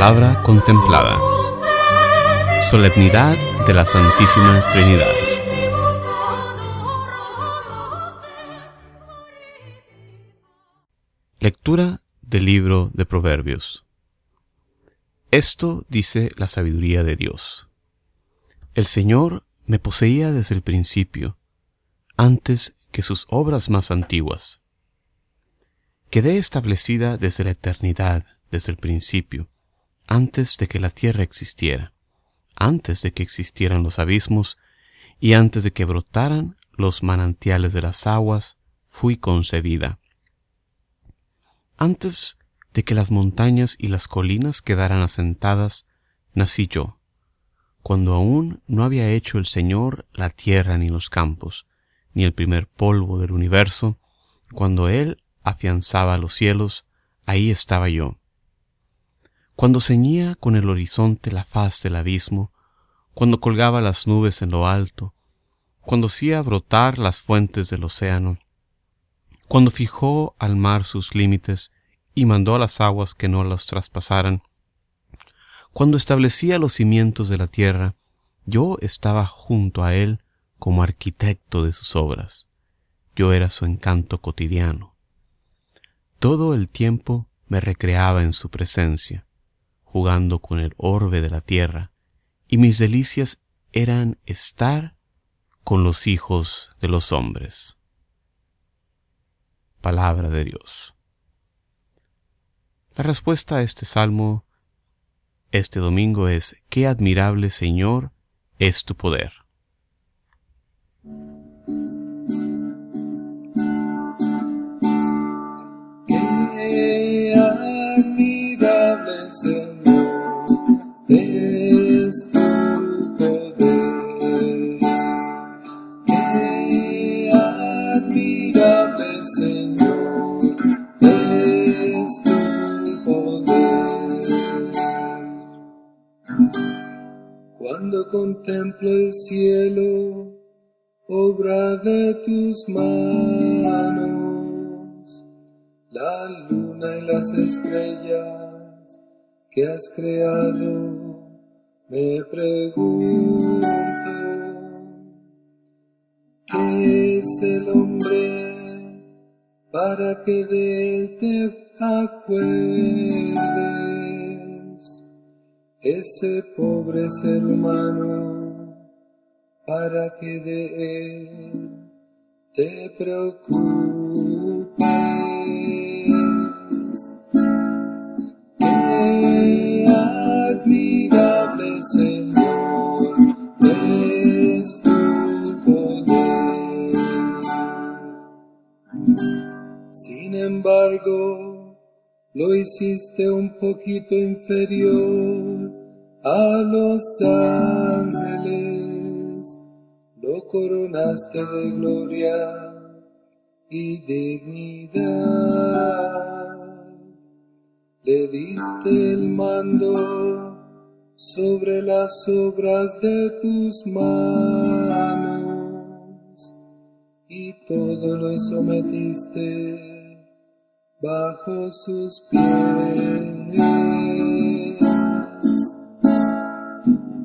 palabra contemplada. Solemnidad de la Santísima Trinidad. Lectura del libro de Proverbios. Esto dice la sabiduría de Dios. El Señor me poseía desde el principio, antes que sus obras más antiguas. Quedé establecida desde la eternidad, desde el principio, antes de que la tierra existiera, antes de que existieran los abismos y antes de que brotaran los manantiales de las aguas, fui concebida. Antes de que las montañas y las colinas quedaran asentadas, nací yo, cuando aún no había hecho el Señor la tierra ni los campos, ni el primer polvo del universo, cuando Él afianzaba los cielos, ahí estaba yo. Cuando ceñía con el horizonte la faz del abismo, cuando colgaba las nubes en lo alto, cuando hacía brotar las fuentes del océano, cuando fijó al mar sus límites y mandó a las aguas que no los traspasaran, cuando establecía los cimientos de la tierra, yo estaba junto a él como arquitecto de sus obras. Yo era su encanto cotidiano. Todo el tiempo me recreaba en su presencia, jugando con el orbe de la tierra, y mis delicias eran estar con los hijos de los hombres. Palabra de Dios. La respuesta a este salmo este domingo es Qué admirable Señor es tu poder. Qué admirable Señor es tu poder. Qué admirable Señor es tu poder. Cuando contemplo el cielo, obra de tus manos, la luna y las estrellas que has creado, me pregunto, ¿qué es el hombre para que de él te acuerdes? Ese pobre ser humano para que de él te preocupes. Lo hiciste un poquito inferior a los ángeles, lo coronaste de gloria y dignidad, le diste el mando sobre las obras de tus manos y todo lo sometiste bajo sus pies.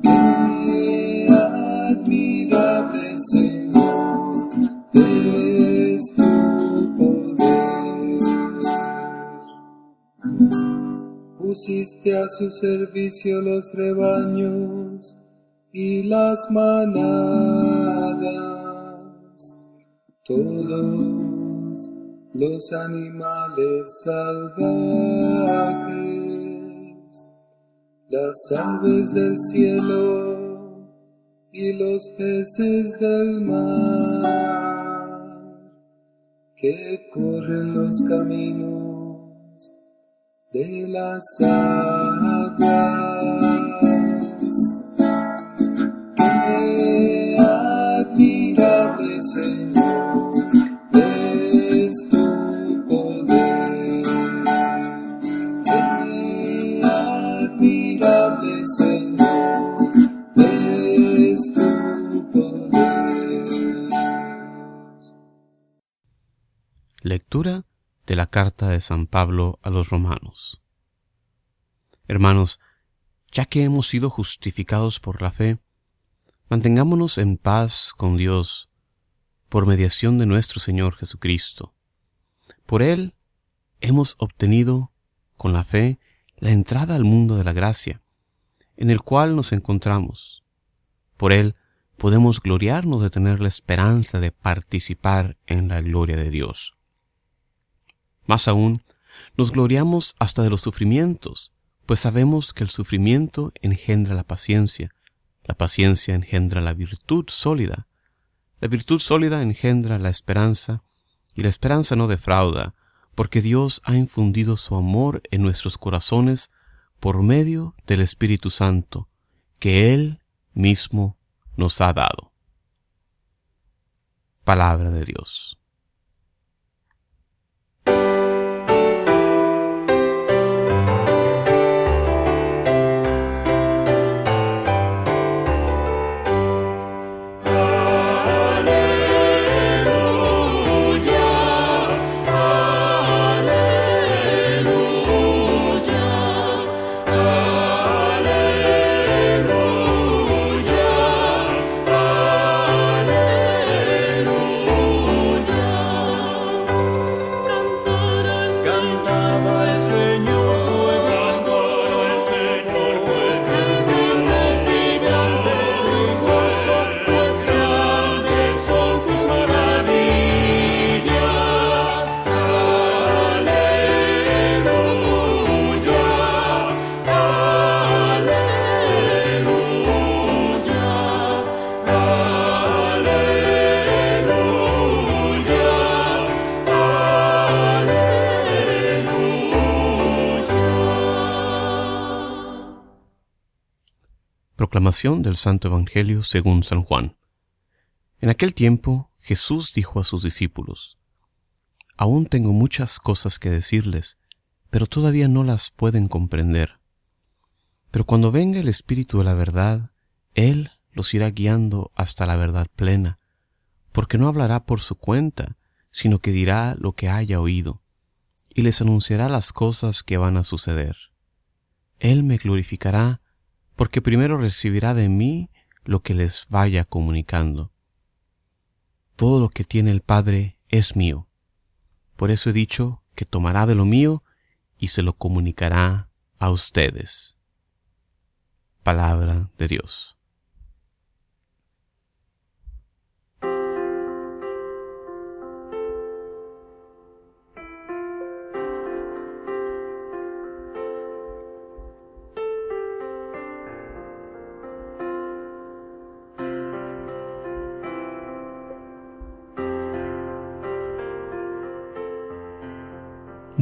Qué admirable Señor es tu poder. Pusiste a su servicio los rebaños y las manadas, todos los animales salvajes, las aves del cielo y los peces del mar, que corren los caminos de las aguas. Lectura de la carta de San Pablo a los romanos. Hermanos, ya que hemos sido justificados por la fe, mantengámonos en paz con Dios por mediación de nuestro Señor Jesucristo. Por Él hemos obtenido, con la fe, la entrada al mundo de la gracia, en el cual nos encontramos. Por Él podemos gloriarnos de tener la esperanza de participar en la gloria de Dios. Más aún, nos gloriamos hasta de los sufrimientos, pues sabemos que el sufrimiento engendra la paciencia, la paciencia engendra la virtud sólida, la virtud sólida engendra la esperanza, y la esperanza no defrauda, porque Dios ha infundido su amor en nuestros corazones por medio del Espíritu Santo, que Él mismo nos ha dado. Palabra de Dios. Del Santo Evangelio según San Juan. En aquel tiempo Jesús dijo a sus discípulos, Aún tengo muchas cosas que decirles, pero todavía no las pueden comprender. Pero cuando venga el Espíritu de la verdad, Él los irá guiando hasta la verdad plena, porque no hablará por su cuenta, sino que dirá lo que haya oído, y les anunciará las cosas que van a suceder. Él me glorificará, porque primero recibirá de mí lo que les vaya comunicando. Todo lo que tiene el Padre es mío. Por eso he dicho que tomará de lo mío y se lo comunicará a ustedes. Palabra de Dios.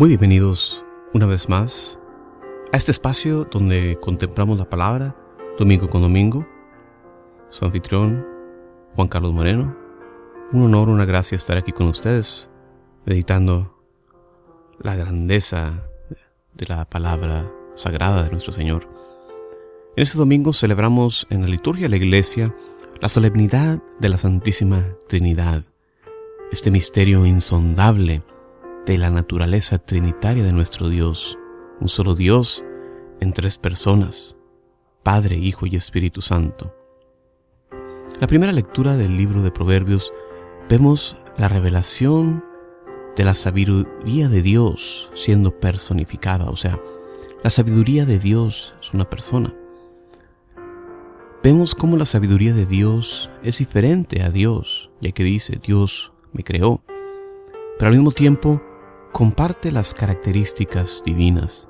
Muy bienvenidos una vez más a este espacio donde contemplamos la palabra domingo con domingo. Su anfitrión, Juan Carlos Moreno. Un honor, una gracia estar aquí con ustedes, meditando la grandeza de la palabra sagrada de nuestro Señor. En este domingo celebramos en la liturgia de la iglesia la solemnidad de la Santísima Trinidad, este misterio insondable de la naturaleza trinitaria de nuestro Dios, un solo Dios en tres personas, Padre, Hijo y Espíritu Santo. la primera lectura del libro de Proverbios vemos la revelación de la sabiduría de Dios siendo personificada, o sea, la sabiduría de Dios es una persona. Vemos cómo la sabiduría de Dios es diferente a Dios, ya que dice, Dios me creó, pero al mismo tiempo comparte las características divinas.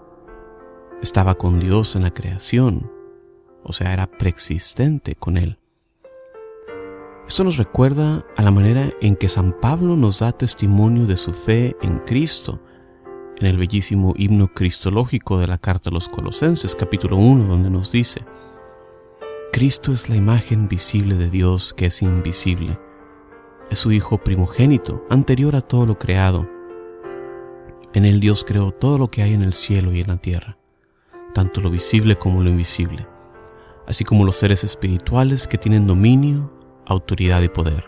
Estaba con Dios en la creación, o sea, era preexistente con Él. Esto nos recuerda a la manera en que San Pablo nos da testimonio de su fe en Cristo, en el bellísimo himno cristológico de la carta a los Colosenses, capítulo 1, donde nos dice, Cristo es la imagen visible de Dios que es invisible. Es su Hijo primogénito, anterior a todo lo creado en él Dios creó todo lo que hay en el cielo y en la tierra, tanto lo visible como lo invisible, así como los seres espirituales que tienen dominio, autoridad y poder.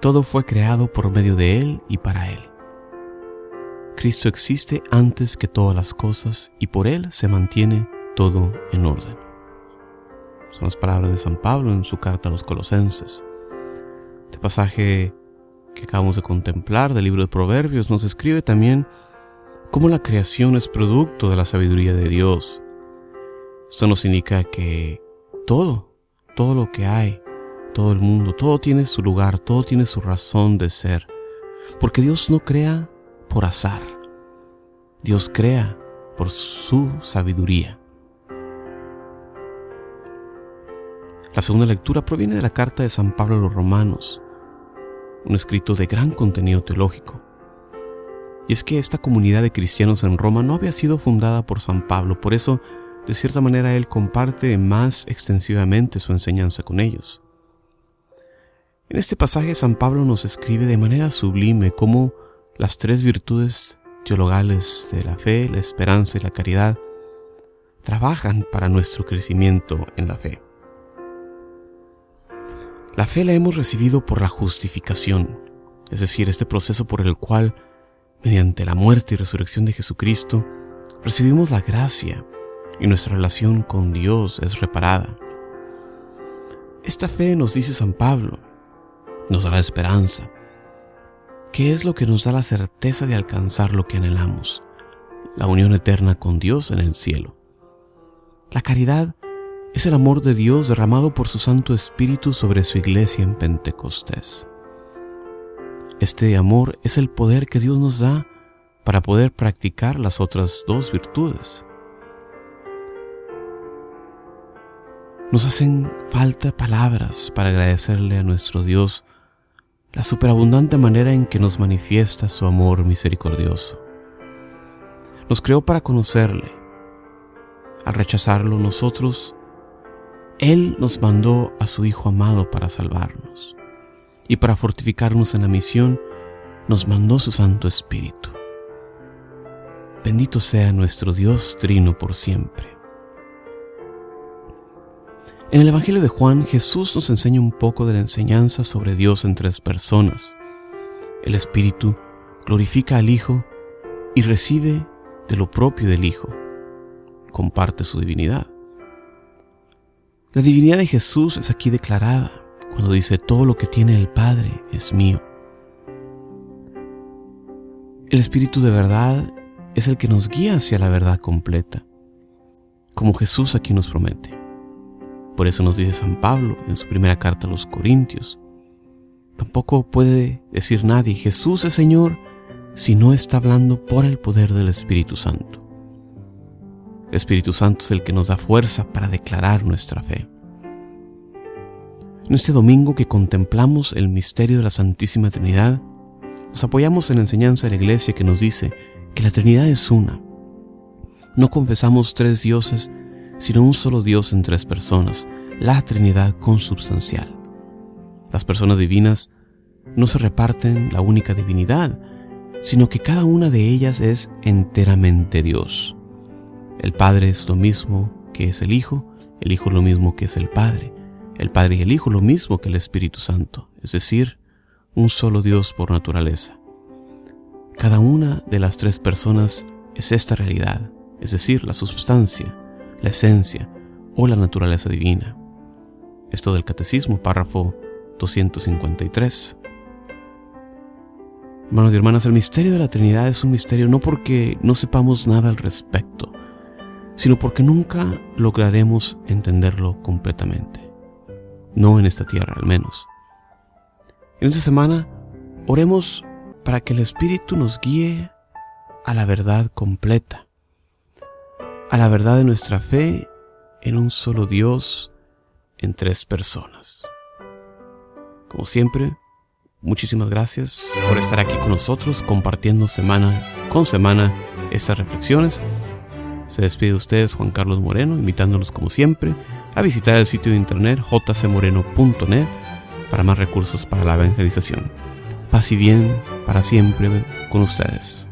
Todo fue creado por medio de Él y para Él. Cristo existe antes que todas las cosas y por Él se mantiene todo en orden. Son las palabras de San Pablo en su carta a los colosenses. Este pasaje que acabamos de contemplar del libro de Proverbios nos escribe también cómo la creación es producto de la sabiduría de Dios. Esto nos indica que todo, todo lo que hay, todo el mundo, todo tiene su lugar, todo tiene su razón de ser. Porque Dios no crea por azar. Dios crea por su sabiduría. La segunda lectura proviene de la carta de San Pablo a los Romanos, un escrito de gran contenido teológico. Y es que esta comunidad de cristianos en Roma no había sido fundada por San Pablo, por eso, de cierta manera, él comparte más extensivamente su enseñanza con ellos. En este pasaje San Pablo nos escribe de manera sublime cómo las tres virtudes teologales de la fe, la esperanza y la caridad trabajan para nuestro crecimiento en la fe. La fe la hemos recibido por la justificación, es decir, este proceso por el cual, mediante la muerte y resurrección de Jesucristo, recibimos la gracia y nuestra relación con Dios es reparada. Esta fe, nos dice San Pablo, nos da la esperanza. ¿Qué es lo que nos da la certeza de alcanzar lo que anhelamos? La unión eterna con Dios en el cielo. La caridad es el amor de Dios derramado por su Santo Espíritu sobre su iglesia en Pentecostés. Este amor es el poder que Dios nos da para poder practicar las otras dos virtudes. Nos hacen falta palabras para agradecerle a nuestro Dios la superabundante manera en que nos manifiesta su amor misericordioso. Nos creó para conocerle. Al rechazarlo nosotros, Él nos mandó a su Hijo amado para salvarnos. Y para fortificarnos en la misión, nos mandó su Santo Espíritu. Bendito sea nuestro Dios Trino por siempre. En el Evangelio de Juan, Jesús nos enseña un poco de la enseñanza sobre Dios en tres personas. El Espíritu glorifica al Hijo y recibe de lo propio del Hijo. Comparte su divinidad. La divinidad de Jesús es aquí declarada cuando dice, todo lo que tiene el Padre es mío. El Espíritu de verdad es el que nos guía hacia la verdad completa, como Jesús aquí nos promete. Por eso nos dice San Pablo en su primera carta a los Corintios. Tampoco puede decir nadie, Jesús es Señor, si no está hablando por el poder del Espíritu Santo. El Espíritu Santo es el que nos da fuerza para declarar nuestra fe. En este domingo que contemplamos el misterio de la Santísima Trinidad, nos apoyamos en la enseñanza de la Iglesia que nos dice que la Trinidad es una. No confesamos tres dioses sino un solo Dios en tres personas, la Trinidad consubstancial. Las personas divinas no se reparten la única divinidad, sino que cada una de ellas es enteramente Dios. El Padre es lo mismo que es el Hijo, el Hijo lo mismo que es el Padre, el Padre y el Hijo lo mismo que el Espíritu Santo, es decir, un solo Dios por naturaleza. Cada una de las tres personas es esta realidad, es decir, la substancia, la esencia o la naturaleza divina. Esto del Catecismo, párrafo 253. Hermanos y hermanas, el misterio de la Trinidad es un misterio no porque no sepamos nada al respecto, sino porque nunca lograremos entenderlo completamente. No en esta tierra, al menos. En esta semana, oremos para que el Espíritu nos guíe a la verdad completa a la verdad de nuestra fe en un solo Dios en tres personas. Como siempre, muchísimas gracias por estar aquí con nosotros compartiendo semana con semana estas reflexiones. Se despide de ustedes Juan Carlos Moreno, invitándolos como siempre a visitar el sitio de internet jcmoreno.net para más recursos para la evangelización. Paz y bien para siempre con ustedes.